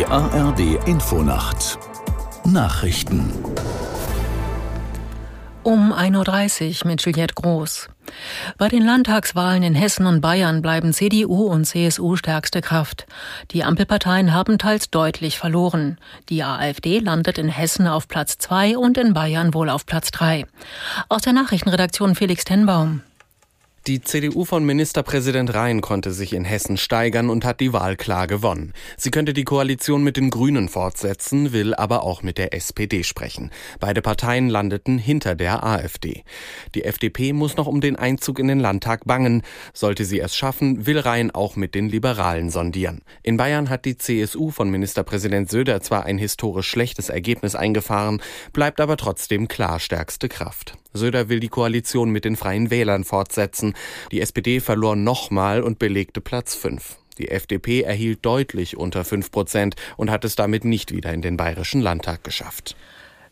Die ARD Infonacht Nachrichten um 1.30 Uhr mit Juliette Groß. Bei den Landtagswahlen in Hessen und Bayern bleiben CDU und CSU stärkste Kraft. Die Ampelparteien haben teils deutlich verloren. Die AfD landet in Hessen auf Platz 2 und in Bayern wohl auf Platz 3. Aus der Nachrichtenredaktion Felix Tenbaum. Die CDU von Ministerpräsident Rhein konnte sich in Hessen steigern und hat die Wahl klar gewonnen. Sie könnte die Koalition mit den Grünen fortsetzen, will aber auch mit der SPD sprechen. Beide Parteien landeten hinter der AfD. Die FDP muss noch um den Einzug in den Landtag bangen. Sollte sie es schaffen, will Rhein auch mit den Liberalen sondieren. In Bayern hat die CSU von Ministerpräsident Söder zwar ein historisch schlechtes Ergebnis eingefahren, bleibt aber trotzdem klar stärkste Kraft. Söder will die Koalition mit den Freien Wählern fortsetzen. Die SPD verlor nochmal und belegte Platz 5. Die FDP erhielt deutlich unter 5 Prozent und hat es damit nicht wieder in den Bayerischen Landtag geschafft.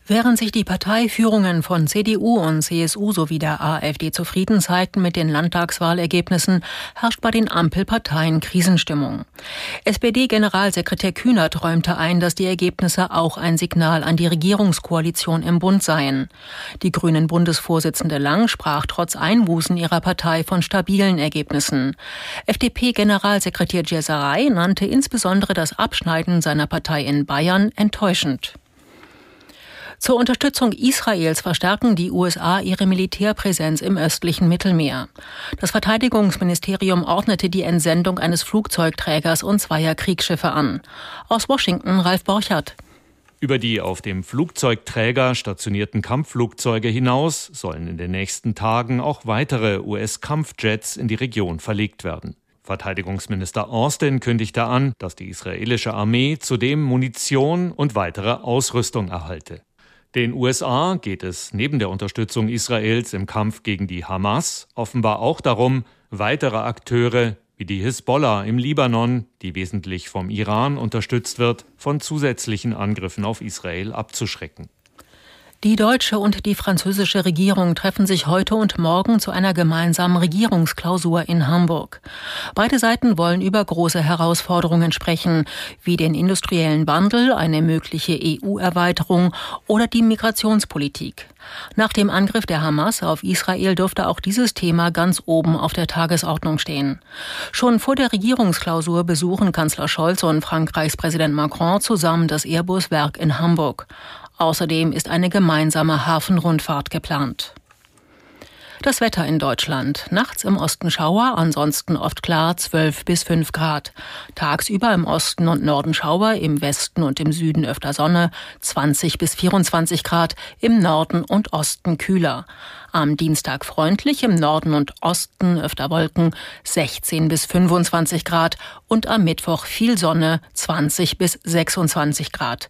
Während sich die Parteiführungen von CDU und CSU sowie der AfD zufrieden zeigten mit den Landtagswahlergebnissen, herrscht bei den Ampelparteien Krisenstimmung. SPD-Generalsekretär Kühnert räumte ein, dass die Ergebnisse auch ein Signal an die Regierungskoalition im Bund seien. Die Grünen Bundesvorsitzende Lang sprach trotz Einbußen ihrer Partei von stabilen Ergebnissen. FDP-Generalsekretär Djeserei nannte insbesondere das Abschneiden seiner Partei in Bayern enttäuschend. Zur Unterstützung Israels verstärken die USA ihre Militärpräsenz im östlichen Mittelmeer. Das Verteidigungsministerium ordnete die Entsendung eines Flugzeugträgers und zweier Kriegsschiffe an. Aus Washington Ralf Borchert. Über die auf dem Flugzeugträger stationierten Kampfflugzeuge hinaus sollen in den nächsten Tagen auch weitere US-Kampfjets in die Region verlegt werden. Verteidigungsminister Austin kündigte an, dass die israelische Armee zudem Munition und weitere Ausrüstung erhalte. Den USA geht es neben der Unterstützung Israels im Kampf gegen die Hamas offenbar auch darum, weitere Akteure wie die Hisbollah im Libanon, die wesentlich vom Iran unterstützt wird, von zusätzlichen Angriffen auf Israel abzuschrecken. Die deutsche und die französische Regierung treffen sich heute und morgen zu einer gemeinsamen Regierungsklausur in Hamburg. Beide Seiten wollen über große Herausforderungen sprechen, wie den industriellen Wandel, eine mögliche EU-Erweiterung oder die Migrationspolitik. Nach dem Angriff der Hamas auf Israel dürfte auch dieses Thema ganz oben auf der Tagesordnung stehen. Schon vor der Regierungsklausur besuchen Kanzler Scholz und Frankreichs Präsident Macron zusammen das Airbus-Werk in Hamburg. Außerdem ist eine gemeinsame Hafenrundfahrt geplant. Das Wetter in Deutschland. Nachts im Osten Schauer, ansonsten oft klar 12 bis 5 Grad. Tagsüber im Osten und Norden Schauer, im Westen und im Süden öfter Sonne, 20 bis 24 Grad, im Norden und Osten kühler. Am Dienstag freundlich, im Norden und Osten öfter Wolken, 16 bis 25 Grad und am Mittwoch viel Sonne, 20 bis 26 Grad.